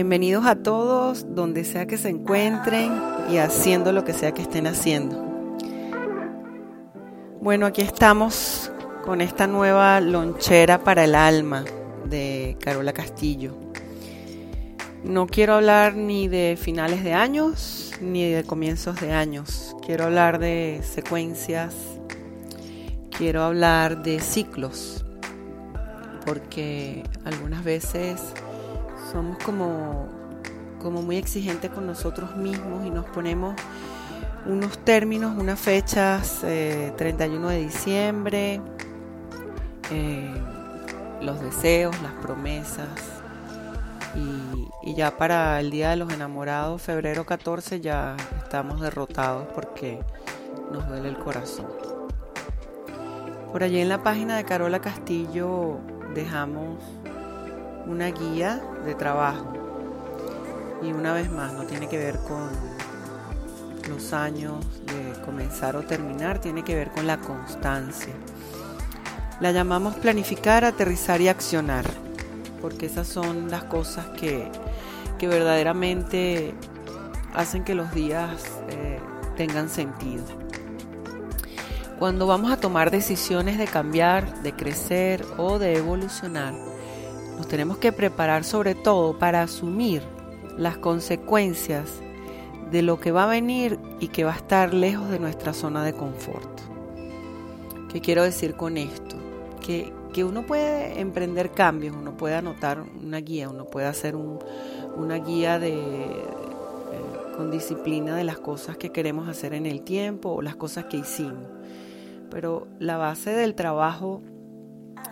Bienvenidos a todos, donde sea que se encuentren y haciendo lo que sea que estén haciendo. Bueno, aquí estamos con esta nueva lonchera para el alma de Carola Castillo. No quiero hablar ni de finales de años ni de comienzos de años. Quiero hablar de secuencias, quiero hablar de ciclos, porque algunas veces somos como, como muy exigentes con nosotros mismos y nos ponemos unos términos, unas fechas, 31 eh, de diciembre, eh, los deseos, las promesas. Y, ya para el Día de los Enamorados, febrero 14, ya estamos derrotados porque nos duele el corazón. Por allí en la página de Carola Castillo dejamos una guía de trabajo. Y una vez más, no tiene que ver con los años de comenzar o terminar, tiene que ver con la constancia. La llamamos planificar, aterrizar y accionar, porque esas son las cosas que, que verdaderamente hacen que los días eh, tengan sentido. Cuando vamos a tomar decisiones de cambiar, de crecer o de evolucionar, nos tenemos que preparar sobre todo para asumir las consecuencias de lo que va a venir y que va a estar lejos de nuestra zona de confort. ¿Qué quiero decir con esto? Que, uno puede emprender cambios, uno puede anotar una guía, uno puede hacer una guía de, eh, con disciplina de las cosas que queremos hacer en el tiempo o las cosas que hicimos. Pero la base del trabajo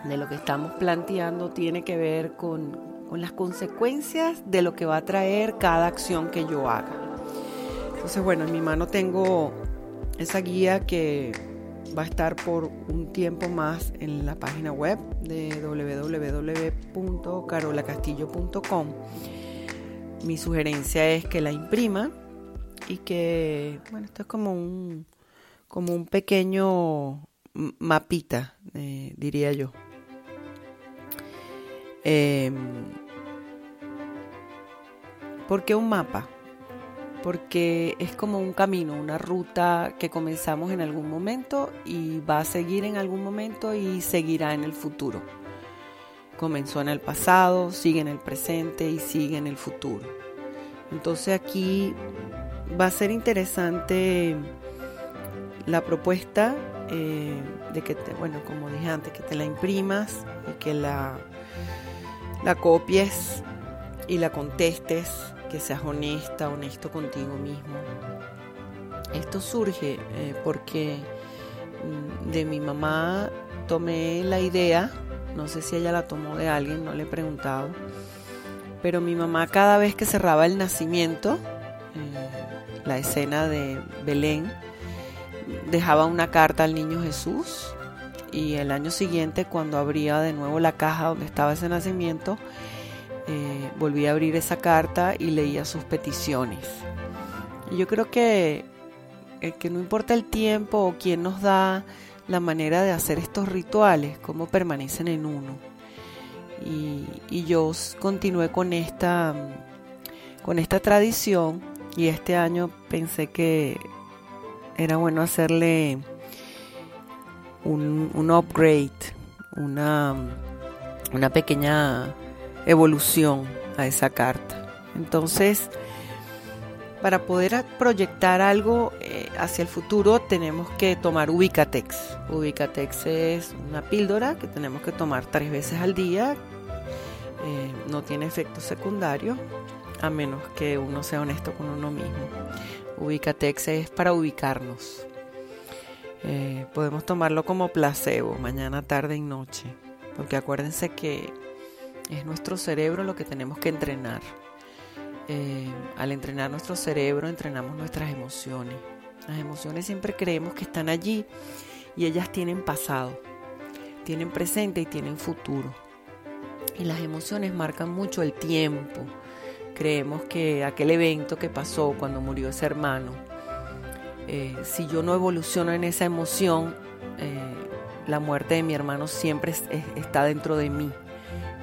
de lo que estamos planteando tiene que ver con, las consecuencias de lo que va a traer cada acción que yo haga. Entonces, bueno, en mi mano tengo esa guía que va a estar por un tiempo más en la página web de www.carolacastillo.com. Mi sugerencia es que la imprima y que, bueno, esto es como un, como un pequeño mapita, eh, diría yo. Eh, ¿Por qué un mapa? Porque es como un camino, una ruta que comenzamos en algún momento y va a seguir en algún momento y seguirá en el futuro. Comenzó en el pasado, sigue en el presente y sigue en el futuro. Entonces aquí va a ser interesante la propuesta eh, de que, te, bueno, como dije antes, que te la imprimas y que la la copies y la contestes, que seas honesta, honesto contigo mismo. Esto surge eh, porque mm, de mi mamá tomé la idea, no sé si ella la tomó de alguien, no le he preguntado, pero mi mamá cada vez que cerraba el nacimiento, eh, la escena de Belén, dejaba una carta al niño Jesús y el año siguiente cuando abría de nuevo la caja donde estaba ese nacimiento, eh, volví a abrir esa carta y leía sus peticiones. Y yo creo que, eh, que no importa el tiempo o quién nos da la manera de hacer estos rituales, cómo permanecen en uno. Y, y yo continué con esta, con esta tradición y este año pensé que era bueno hacerle un, upgrade, una, una pequeña evolución a esa carta. Entonces, para poder proyectar algo eh, hacia el futuro tenemos que tomar Ubicatex. Ubicatex es una píldora que tenemos que tomar tres veces al día. Eh, no tiene efectos secundarios a menos que uno sea honesto con uno mismo. Ubicatex es para ubicarnos. Eh, podemos tomarlo como placebo, mañana, tarde y noche. Porque acuérdense que es nuestro cerebro lo que tenemos que entrenar. Eh, al entrenar nuestro cerebro, entrenamos nuestras emociones. Las emociones siempre creemos que están allí y ellas tienen pasado, tienen presente y tienen futuro. Y las emociones marcan mucho el tiempo. Creemos que aquel evento que pasó cuando murió ese hermano, eh, si yo no evoluciono en esa emoción, eh, la muerte de mi hermano siempre está dentro de mí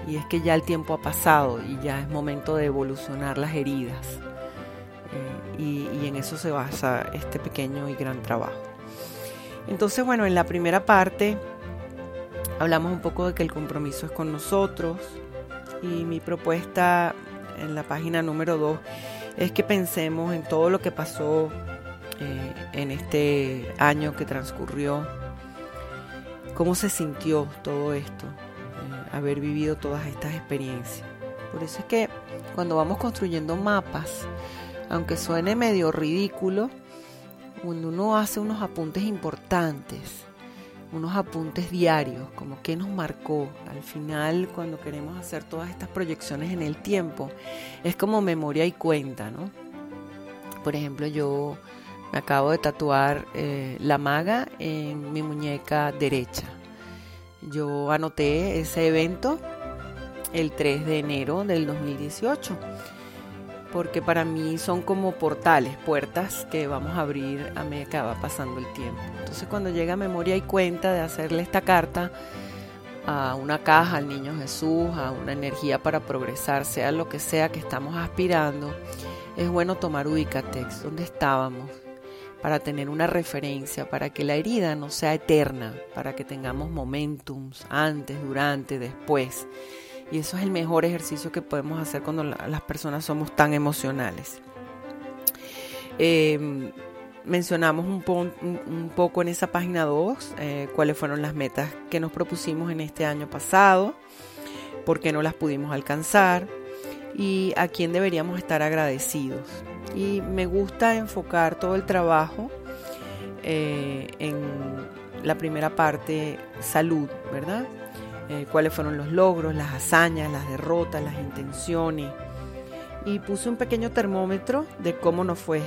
y es que ya el tiempo ha pasado y ya es momento de evolucionar las heridas. Eh, y, en eso se basa este pequeño y gran trabajo. Entonces, bueno, en la primera parte hablamos un poco de que el compromiso es con nosotros y mi propuesta en la página número 2 es que pensemos en todo lo que pasó eh, en este año que transcurrió, cómo se sintió todo esto, haber vivido todas estas experiencias. Por eso es que cuando vamos construyendo mapas, aunque suene medio ridículo, cuando uno hace unos apuntes importantes, unos apuntes diarios, como qué nos marcó al final cuando queremos hacer todas estas proyecciones en el tiempo, es como memoria y cuenta, ¿no? Por ejemplo, yo me acabo de tatuar eh, la maga en mi muñeca derecha. Yo anoté ese evento el 3 de enero del 2018, porque para mí son como portales, puertas que vamos a abrir a medida que va pasando el tiempo. Entonces cuando llega a memoria y cuenta de hacerle esta carta a una caja al niño Jesús, a una energía para progresar, sea lo que sea que estamos aspirando, es bueno tomar Ubicatex, donde estábamos, para tener una referencia, para que la herida no sea eterna, para que tengamos momentums antes, durante, después. Y eso es el mejor ejercicio que podemos hacer cuando las personas somos tan emocionales. Em, mencionamos un, poco en esa página 2 eh, cuáles fueron las metas que nos propusimos en este año pasado, por qué no las pudimos alcanzar y a quién deberíamos estar agradecidos y me gusta enfocar todo el trabajo eh, en la primera parte, salud, ¿verdad? Eh, cuáles fueron los logros, las hazañas, las derrotas, las intenciones. Y puse un pequeño termómetro de cómo nos fue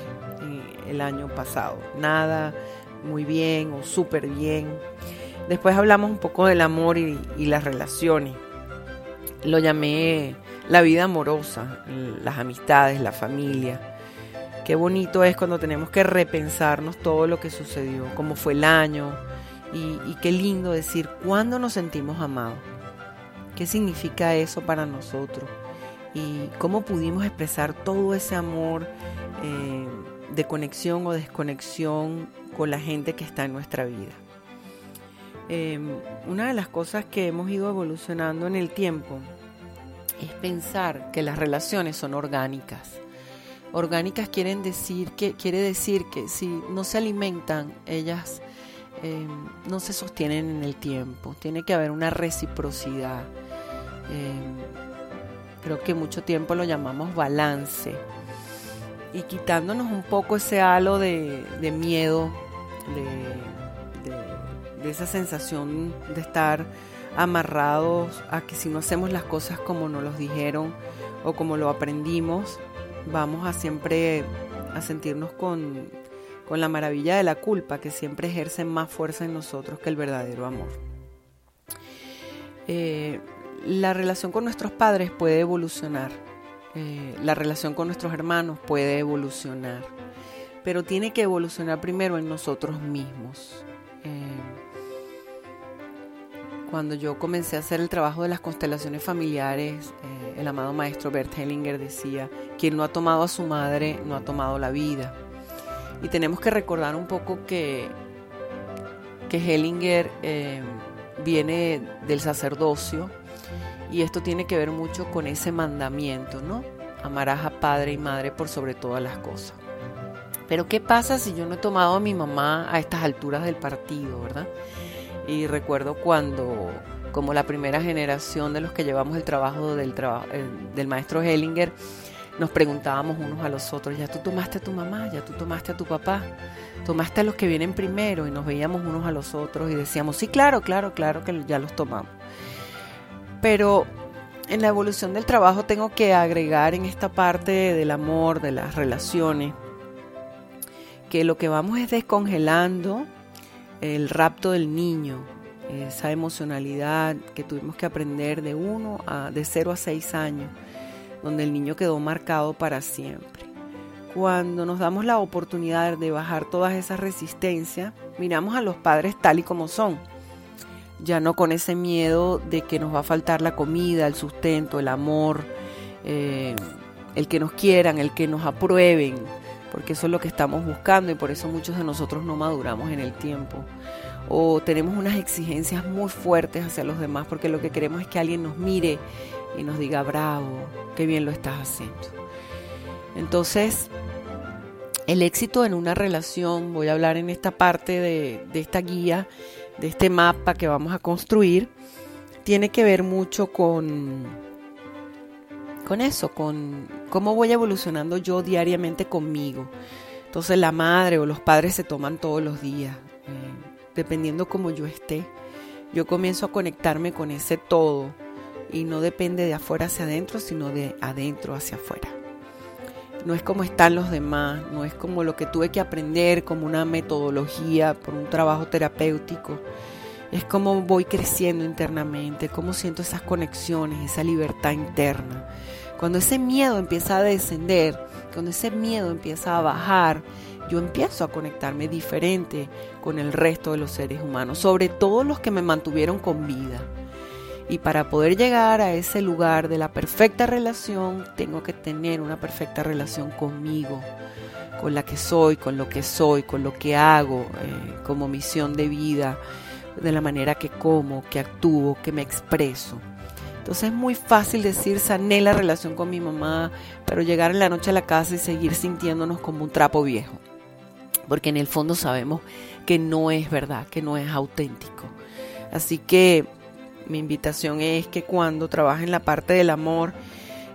el año pasado. Nada muy bien o súper bien. Después hablamos un poco del amor y, y las relaciones. Lo llamé la vida amorosa, las amistades, la familia. Qué bonito es cuando tenemos que repensarnos todo lo que sucedió, cómo fue el año y, qué lindo decir cuándo nos sentimos amados. ¿Qué significa eso para nosotros? Y cómo pudimos expresar todo ese amor eh, de conexión o desconexión con la gente que está en nuestra vida. Em, una de las cosas que hemos ido evolucionando en el tiempo es pensar que las relaciones son orgánicas orgánicas quieren decir que, quiere decir que si no se alimentan, ellas eh, no se sostienen en el tiempo. Tiene que haber una reciprocidad. Eh, creo que mucho tiempo lo llamamos balance. Y quitándonos un poco ese halo de, miedo, de, de esa sensación de estar amarrados a que si no hacemos las cosas como nos los dijeron o como lo aprendimos, vamos a siempre a sentirnos con, la maravilla de la culpa que siempre ejerce más fuerza en nosotros que el verdadero amor. Eh, la relación con nuestros padres puede evolucionar, eh, la relación con nuestros hermanos puede evolucionar, pero tiene que evolucionar primero en nosotros mismos. Eh, cuando yo comencé a hacer el trabajo de las constelaciones familiares, el amado maestro Bert Hellinger decía, quien no ha tomado a su madre no ha tomado la vida. Y tenemos que recordar un poco que, que Hellinger eh, viene del sacerdocio y esto tiene que ver mucho con ese mandamiento, ¿no? Amarás a padre y madre por sobre todas las cosas. Pero ¿qué pasa si yo no he tomado a mi mamá a estas alturas del partido, verdad? Y recuerdo cuando, como la primera generación de los que llevamos el trabajo del, eh, del maestro Hellinger, nos preguntábamos unos a los otros, ya tú tomaste a tu mamá, ya tú tomaste a tu papá, tomaste a los que vienen primero y nos veíamos unos a los otros y decíamos, sí, claro, claro, claro que ya los tomamos. Pero en la evolución del trabajo tengo que agregar en esta parte del amor, de las relaciones, que lo que vamos es descongelando el rapto del niño, esa emocionalidad que tuvimos que aprender de uno a de 0 a 6 años, donde el niño quedó marcado para siempre. Cuando nos damos la oportunidad de bajar todas esas resistencias, miramos a los padres tal y como son. Ya no con ese miedo de que nos va a faltar la comida, el sustento, el amor, eh, el que nos quieran, el que nos aprueben, porque eso es lo que estamos buscando y por eso muchos de nosotros no maduramos en el tiempo. O tenemos unas exigencias muy fuertes hacia los demás porque lo que queremos es que alguien nos mire y nos diga, bravo, qué bien lo estás haciendo. Entonces, el éxito en una relación, voy a hablar en esta parte de, de esta guía, de este mapa que vamos a construir, tiene que ver mucho con con eso, con cómo voy evolucionando yo diariamente conmigo. Entonces la madre o los padres se toman todos los días, eh, dependiendo cómo yo esté. Yo comienzo a conectarme con ese todo y no depende de afuera hacia adentro, sino de adentro hacia afuera. No es como están los demás, no es como lo que tuve que aprender, como una metodología por un trabajo terapéutico. Es como voy creciendo internamente, cómo siento esas conexiones, esa libertad interna. Cuando ese miedo empieza a descender, cuando ese miedo empieza a bajar, yo empiezo a conectarme diferente con el resto de los seres humanos, sobre todo los que me mantuvieron con vida. Y para poder llegar a ese lugar de la perfecta relación, tengo que tener una perfecta relación conmigo, con la que soy, con lo que soy, con lo que hago eh, como misión de vida, de la manera que como, que actúo, que me expreso. Entonces es muy fácil decir, sané la relación con mi mamá, pero llegar en la noche a la casa y seguir sintiéndonos como un trapo viejo. Porque en el fondo sabemos que no es verdad, que no es auténtico. Así que mi invitación es que cuando trabajen la parte del amor,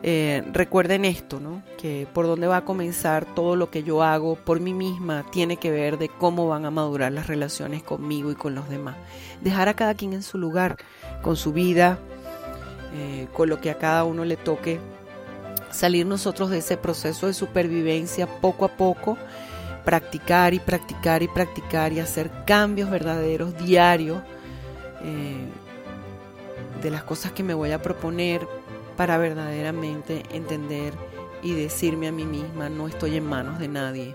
eh, recuerden esto, ¿no? Que por dónde va a comenzar todo lo que yo hago por mí misma tiene que ver de cómo van a madurar las relaciones conmigo y con los demás. Dejar a cada quien en su lugar, con su vida, eh, con lo que a cada uno le toque, salir nosotros de ese proceso de supervivencia poco a poco, practicar y practicar y practicar y hacer cambios verdaderos diarios eh, de las cosas que me voy a proponer para verdaderamente entender y decirme a mí misma, no estoy en manos de nadie.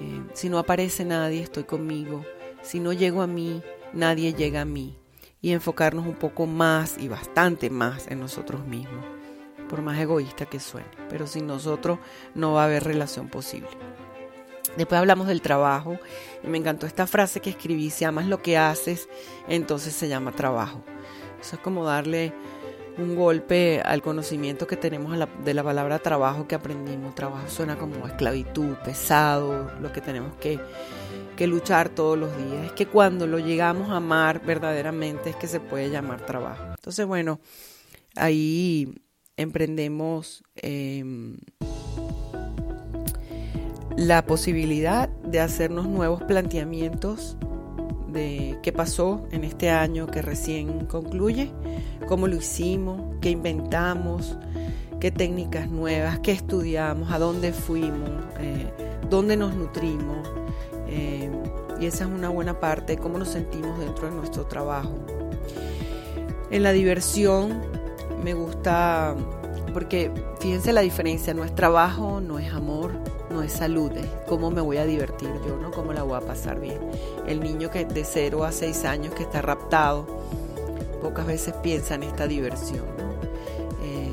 Eh, si no aparece nadie, estoy conmigo. Si no llego a mí, nadie llega a mí y enfocarnos un poco más y bastante más en nosotros mismos, por más egoísta que suene. Pero sin nosotros no va a haber relación posible. Después hablamos del trabajo y me encantó esta frase que escribí, si amas lo que haces, entonces se llama trabajo. Eso es como darle un golpe al conocimiento que tenemos de la palabra trabajo que aprendimos. Trabajo suena como esclavitud, pesado, lo que tenemos que que luchar todos los días. Es que cuando lo llegamos a amar verdaderamente es que se puede llamar trabajo. Entonces, bueno, ahí emprendemos em, la posibilidad de hacernos nuevos planteamientos de qué pasó en este año que recién concluye, cómo lo hicimos, qué inventamos, qué técnicas nuevas, qué estudiamos, a dónde fuimos, eh, dónde nos nutrimos, eh, y esa es una buena parte, cómo nos sentimos dentro de nuestro trabajo. En la diversión me gusta, porque fíjense la diferencia, no es trabajo, no es amor, no es salud, es cómo me voy a divertir yo, ¿no? Cómo la voy a pasar bien. El niño que de 0 a 6 años que está raptado, pocas veces piensa en esta diversión, eh,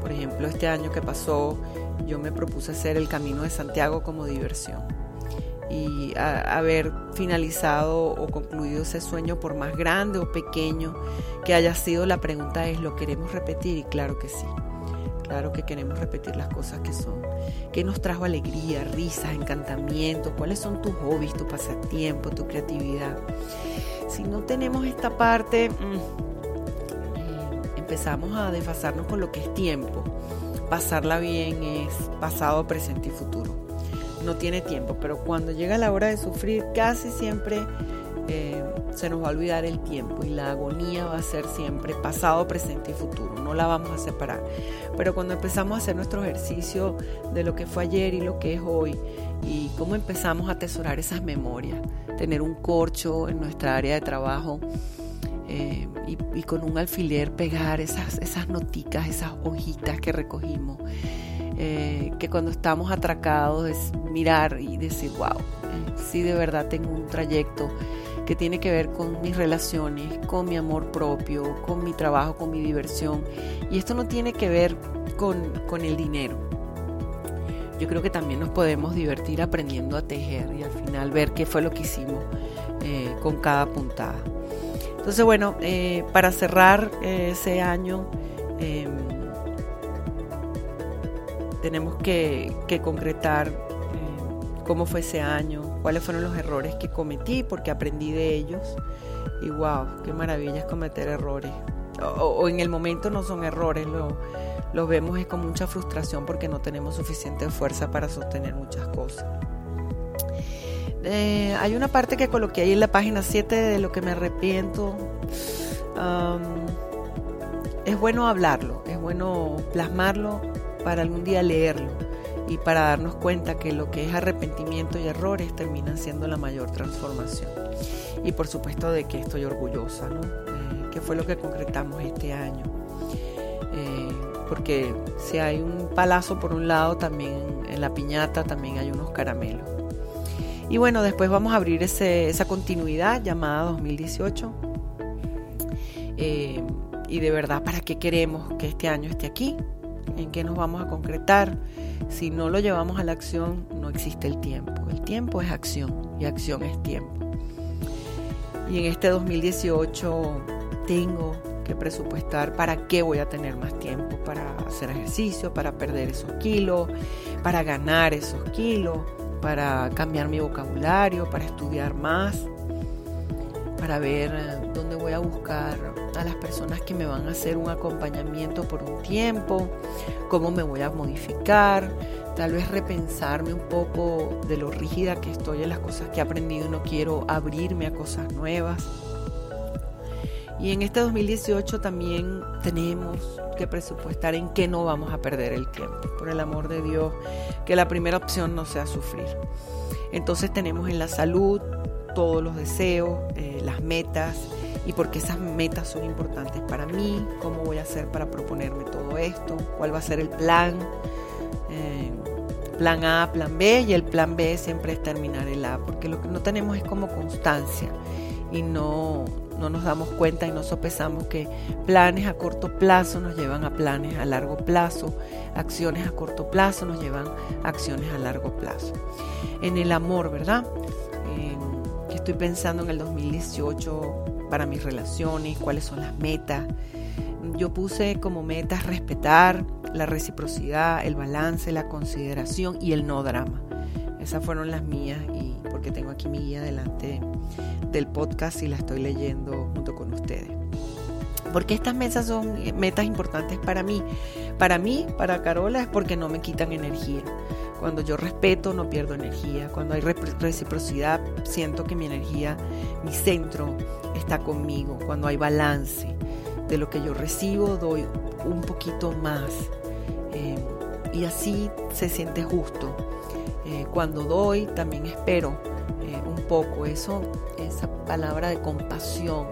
por ejemplo, este año que pasó, yo me propuse hacer el Camino de Santiago como diversión y haber finalizado o concluido ese sueño por más grande o pequeño que haya sido, la pregunta es, ¿lo queremos repetir? Y claro que sí. Claro que queremos repetir las cosas que son. ¿Qué nos trajo alegría, risas, encantamiento? ¿Cuáles son tus hobbies, tu pasatiempo, tu creatividad? Si no tenemos esta parte, mm, eh, empezamos a desfasarnos con lo que es tiempo. Pasarla bien es pasado, presente y futuro. No tiene tiempo, pero cuando llega la hora de sufrir, casi siempre eh, se nos va a olvidar el tiempo y la agonía va a ser siempre pasado, presente y futuro, no la vamos a separar. Pero cuando empezamos a hacer nuestro ejercicio de lo que fue ayer y lo que es hoy y cómo empezamos a atesorar esas memorias, tener un corcho en nuestra área de trabajo eh, y, con un alfiler pegar esas, esas noticas, esas hojitas que recogimos. Eh, que cuando estamos atracados es mirar y decir, wow, si de verdad tengo un trayecto que tiene que ver con mis relaciones, con mi amor propio, con mi trabajo, con mi diversión. Y esto no tiene que ver con, el dinero. Yo creo que también nos podemos divertir aprendiendo a tejer y al final ver qué fue lo que hicimos eh, con cada puntada. Entonces, bueno, eh, para cerrar ese año, em, tenemos que, que concretar cómo fue ese año, cuáles fueron los errores que cometí, porque aprendí de ellos. Y wow, qué maravilla es cometer errores. O, en el momento no son errores, lo, los vemos es con mucha frustración porque no tenemos suficiente fuerza para sostener muchas cosas. Eh, hay una parte que coloqué ahí en la página 7 de lo que me arrepiento. es bueno hablarlo, es bueno plasmarlo para algún día leerlo y para darnos cuenta que lo que es arrepentimiento y errores terminan siendo la mayor transformación. Y por supuesto de que estoy orgullosa, ¿no? Eh, que fue lo que concretamos este año. Eh, porque si hay un palazo por un lado, también en la piñata también hay unos caramelos. Y bueno, después vamos a abrir esa continuidad llamada 2018. Eh, y de verdad, ¿para qué queremos que este año esté aquí? ¿En qué nos vamos a concretar? Si no lo llevamos a la acción, no existe el tiempo. El tiempo es acción y acción es tiempo. Y en este 2018 tengo que presupuestar para qué voy a tener más tiempo, para hacer ejercicio, para perder esos kilos, para ganar esos kilos, para cambiar mi vocabulario, para estudiar más, para ver eh, dónde voy a buscar a las personas que me van a hacer un acompañamiento por un tiempo, cómo me voy a modificar, tal vez repensarme un poco de lo rígida que estoy en las cosas que he aprendido y no quiero abrirme a cosas nuevas. Y en este 2018 también tenemos que presupuestar en qué no vamos a perder el tiempo. Por el amor de Dios, que la primera opción no sea sufrir. Entonces tenemos en la salud, todos los deseos, eh, las metas y por qué esas metas son importantes para mí, cómo voy a hacer para proponerme todo esto, cuál va a ser el plan, eh, plan A, plan B y el plan B siempre es terminar el A, porque lo que no tenemos es como constancia y no, no nos damos cuenta y no sopesamos que planes a corto plazo nos llevan a planes a largo plazo, acciones a corto plazo nos llevan a acciones a largo plazo. En el amor, ¿verdad? Estoy pensando en el 2018 para mis relaciones, cuáles son las metas. Yo puse como metas respetar la reciprocidad, el balance, la consideración y el no drama. Esas fueron las mías y porque tengo aquí mi guía delante del podcast y la estoy leyendo junto con ustedes. Porque estas metas son metas importantes para mí. Para mí, para Carola, es porque no me quitan energía. Cuando yo respeto no pierdo energía. Cuando hay reciprocidad siento que mi energía, mi centro está conmigo. Cuando hay balance de lo que yo recibo doy un poquito más. Eh, y así se siente justo. Eh, cuando doy también espero eh, un poco. Eso, esa palabra de compasión.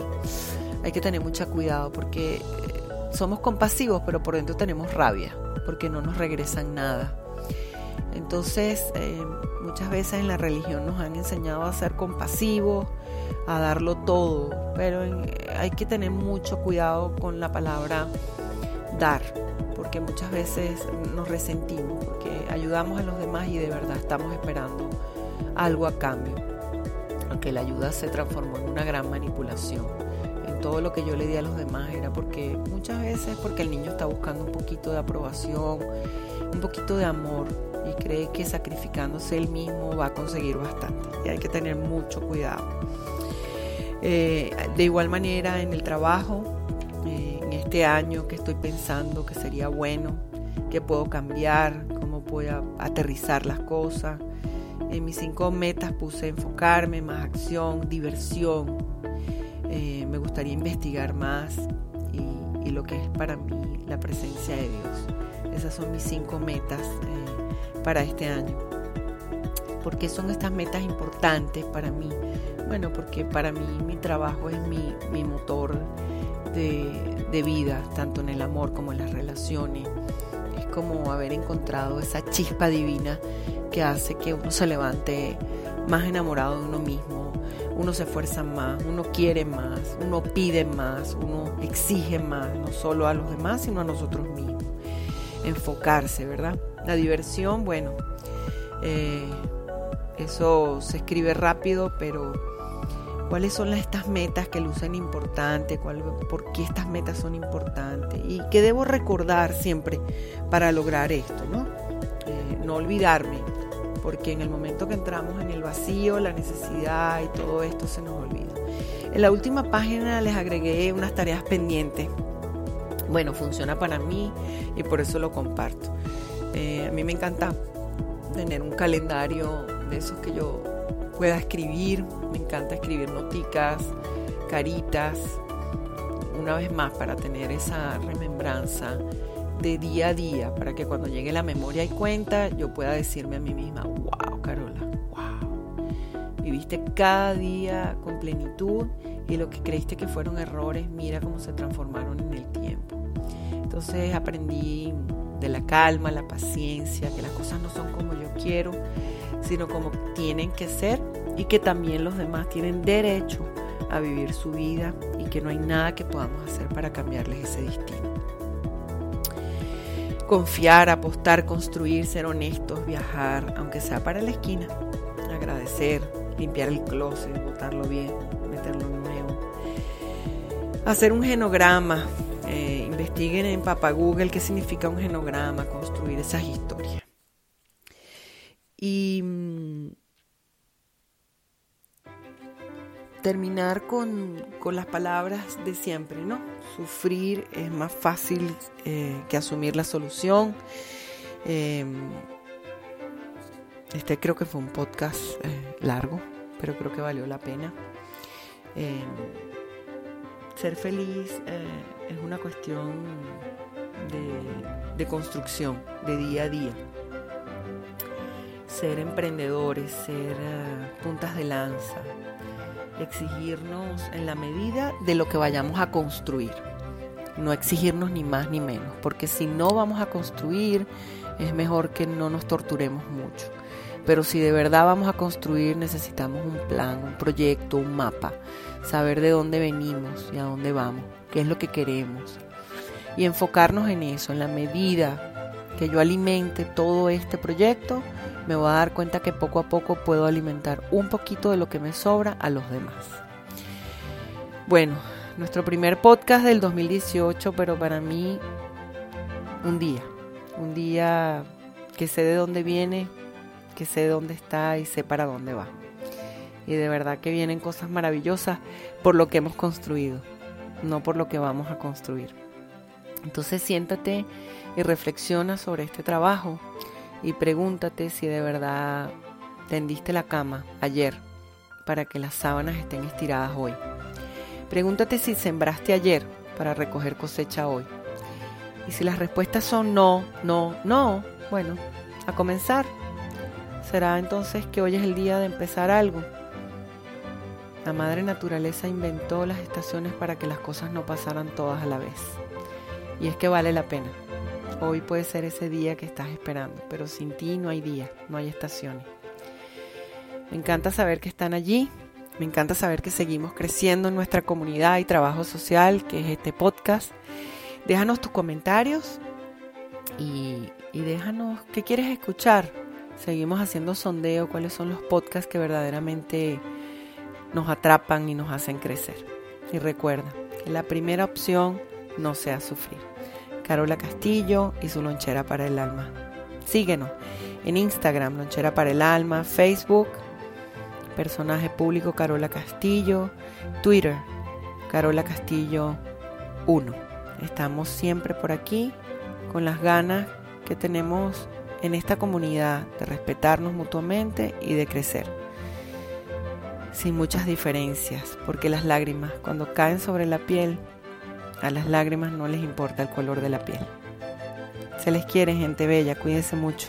Hay que tener mucho cuidado porque somos compasivos, pero por dentro tenemos rabia, porque no nos regresan nada. Entonces, eh, muchas veces en la religión nos han enseñado a ser compasivos, a darlo todo, pero hay que tener mucho cuidado con la palabra dar, porque muchas veces nos resentimos, porque ayudamos a los demás y de verdad estamos esperando algo a cambio. Aunque la ayuda se transformó en una gran manipulación. Todo lo que yo le di a los demás era porque muchas veces porque el niño está buscando un poquito de aprobación, un poquito de amor y cree que sacrificándose él mismo va a conseguir bastante. Y hay que tener mucho cuidado. Eh, de igual manera en el trabajo, eh, en este año que estoy pensando que sería bueno, que puedo cambiar, cómo puedo aterrizar las cosas. En mis cinco metas puse enfocarme, más acción, diversión. Eh, me gustaría investigar más y, lo que es para mí la presencia de Dios. Esas son mis cinco metas para este año. ¿Por qué son estas metas importantes para mí? Bueno, porque para mí mi trabajo es mi, motor de vida, tanto en el amor como en las relaciones. Es como haber encontrado esa chispa divina que hace que uno se levante más enamorado de uno mismo, uno se esfuerza más, uno quiere más, uno pide más, uno exige más, no solo a los demás, sino a nosotros mismos. Enfocarse, ¿verdad? La diversión, bueno, eh, eso se escribe rápido, pero ¿cuáles son estas metas que lucen importantes? ¿Por qué estas metas son importantes? ¿Y qué debo recordar siempre para lograr esto? No, eh, no olvidarme, porque en el momento que entramos en el vacío, la necesidad y todo esto se nos olvida. En la última página les agregué unas tareas pendientes. Bueno, funciona para mí y por eso lo comparto. Eh, a mí me encanta tener un calendario de esos que yo pueda escribir. Me encanta escribir noticas, caritas, una vez más para tener esa remembranza de día a día, para que cuando llegue la memoria y cuenta, yo pueda decirme a mí misma, wow, Carola, wow. Viviste cada día con plenitud y lo que creíste que fueron errores, mira cómo se transformaron en el tiempo. Entonces aprendí de la calma, la paciencia, que las cosas no son como yo quiero, sino como tienen que ser y que también los demás tienen derecho a vivir su vida y que no hay nada que podamos hacer para cambiarles ese destino. Confiar, apostar, construir, ser honestos, viajar, aunque sea para la esquina, agradecer, limpiar el closet, botarlo bien, meterlo nuevo, hacer un genograma, eh, investiguen en Papa Google qué significa un genograma, construir esas historias. Y terminar con, con, las palabras de siempre, ¿no? Sufrir es más fácil eh, que asumir la solución. Eh, este creo que fue un podcast eh, largo, pero creo que valió la pena. Eh, ser feliz eh, es una cuestión de, construcción, de día a día. Ser emprendedores, ser puntas de lanza, exigirnos en la medida de lo que vayamos a construir. No exigirnos ni más ni menos, porque si no vamos a construir, es mejor que no nos torturemos mucho. Pero si de verdad vamos a construir, necesitamos un plan, un proyecto, un mapa, saber de dónde venimos y a dónde vamos, qué es lo que queremos. Y enfocarnos en eso, en la medida que yo alimente todo este proyecto, me voy a dar cuenta que poco a poco puedo alimentar un poquito de lo que me sobra a los demás. Bueno, nuestro primer podcast del 2018, pero para mí un día, un día que sé de dónde viene, que sé dónde está y sé para dónde va. Y de verdad que vienen cosas maravillosas por lo que hemos construido, no por lo que vamos a construir. Entonces siéntate y reflexiona sobre este trabajo y pregúntate si de verdad tendiste la cama ayer para que las sábanas estén estiradas hoy. Pregúntate si sembraste ayer para recoger cosecha hoy. Y si las respuestas son no, no, no, bueno, a comenzar ¿Será entonces que hoy es el día de empezar algo? La madre naturaleza inventó las estaciones para que las cosas no pasaran todas a la vez. Y es que vale la pena. Hoy puede ser ese día que estás esperando, pero sin ti no hay día, no hay estaciones. Me encanta saber que están allí, me encanta saber que seguimos creciendo en nuestra comunidad y trabajo social, que es este podcast. Déjanos tus comentarios y, y déjanos qué quieres escuchar Seguimos haciendo sondeo cuáles son los podcasts que verdaderamente nos atrapan y nos hacen crecer. Y recuerda la primera opción no sea sufrir. Carola Castillo y su lonchera para el alma. Síguenos en Instagram, lonchera para el alma, Facebook, personaje público Carola Castillo, Twitter, Carola Castillo 1. Estamos siempre por aquí con las ganas que tenemos en esta comunidad de respetarnos mutuamente y de crecer. Sin muchas diferencias, porque las lágrimas cuando caen sobre la piel, a las lágrimas no les importa el color de la piel. Se les quiere gente bella, cuídense mucho.